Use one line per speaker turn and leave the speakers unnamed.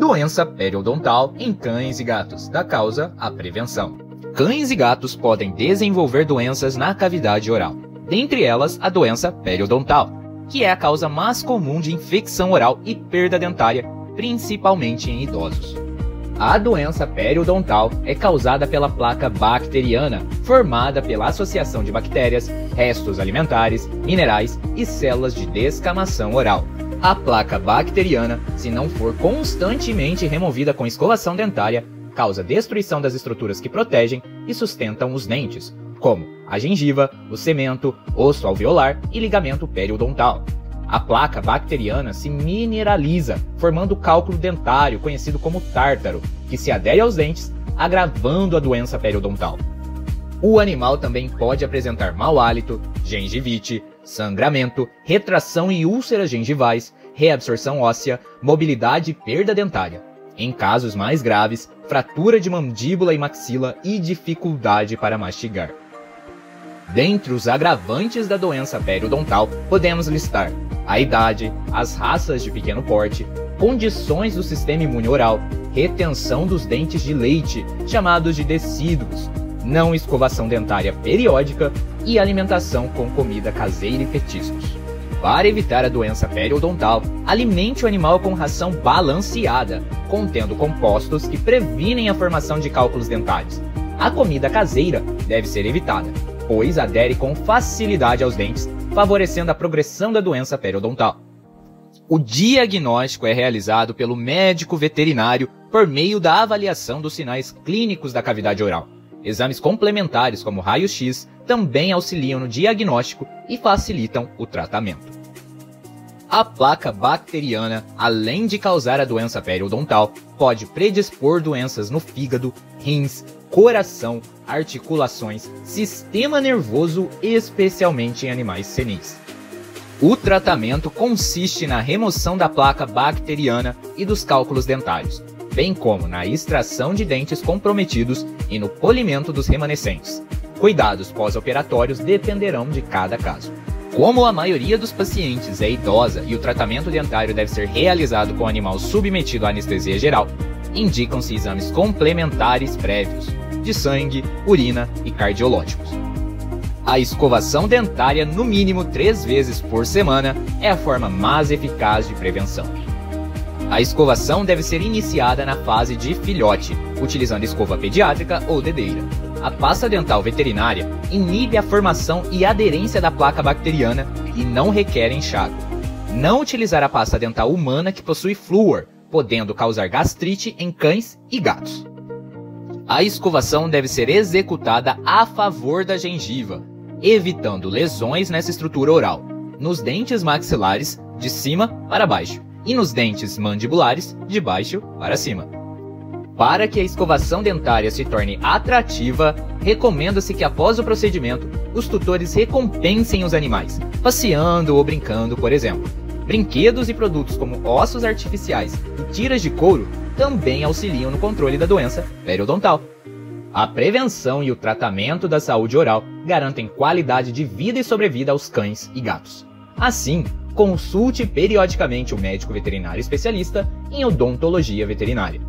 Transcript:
Doença periodontal em cães e gatos, da causa à prevenção. Cães e gatos podem desenvolver doenças na cavidade oral, dentre elas a doença periodontal, que é a causa mais comum de infecção oral e perda dentária, principalmente em idosos. A doença periodontal é causada pela placa bacteriana, formada pela associação de bactérias, restos alimentares, minerais e células de descamação oral. A placa bacteriana, se não for constantemente removida com escovação dentária, causa destruição das estruturas que protegem e sustentam os dentes, como a gengiva, o cemento, osso alveolar e ligamento periodontal. A placa bacteriana se mineraliza, formando o cálculo dentário, conhecido como tártaro, que se adere aos dentes, agravando a doença periodontal. O animal também pode apresentar mau hálito, gengivite, sangramento, retração e úlceras gengivais, reabsorção óssea, mobilidade e perda dentária. Em casos mais graves, fratura de mandíbula e maxila e dificuldade para mastigar. Dentre os agravantes da doença periodontal, podemos listar a idade, as raças de pequeno porte, condições do sistema imune oral, retenção dos dentes de leite, chamados de decíduos, não escovação dentária periódica e alimentação com comida caseira e petiscos. Para evitar a doença periodontal, alimente o animal com ração balanceada, contendo compostos que previnem a formação de cálculos dentários. A comida caseira deve ser evitada, pois adere com facilidade aos dentes, favorecendo a progressão da doença periodontal. O diagnóstico é realizado pelo médico veterinário por meio da avaliação dos sinais clínicos da cavidade oral. Exames complementares, como raio-x, também auxiliam no diagnóstico e facilitam o tratamento. A placa bacteriana, além de causar a doença periodontal, pode predispor doenças no fígado, rins, coração, articulações, sistema nervoso, especialmente em animais senis. O tratamento consiste na remoção da placa bacteriana e dos cálculos dentários, bem como na extração de dentes comprometidos e no polimento dos remanescentes. Cuidados pós-operatórios dependerão de cada caso. Como a maioria dos pacientes é idosa e o tratamento dentário deve ser realizado com o animal submetido à anestesia geral, indicam-se exames complementares prévios, de sangue, urina e cardiológicos. A escovação dentária, no mínimo três vezes por semana, é a forma mais eficaz de prevenção. A escovação deve ser iniciada na fase de filhote, utilizando escova pediátrica ou dedeira. A pasta dental veterinária inibe a formação e aderência da placa bacteriana e não requer enxágue. Não utilizar a pasta dental humana que possui flúor, podendo causar gastrite em cães e gatos. A escovação deve ser executada a favor da gengiva, evitando lesões nessa estrutura oral, nos dentes maxilares de cima para baixo e nos dentes mandibulares de baixo para cima. Para que a escovação dentária se torne atrativa, recomenda-se que após o procedimento, os tutores recompensem os animais, passeando ou brincando, por exemplo. Brinquedos e produtos como ossos artificiais e tiras de couro também auxiliam no controle da doença periodontal. A prevenção e o tratamento da saúde oral garantem qualidade de vida e sobrevida aos cães e gatos. Assim, consulte periodicamente o médico veterinário especialista em odontologia veterinária.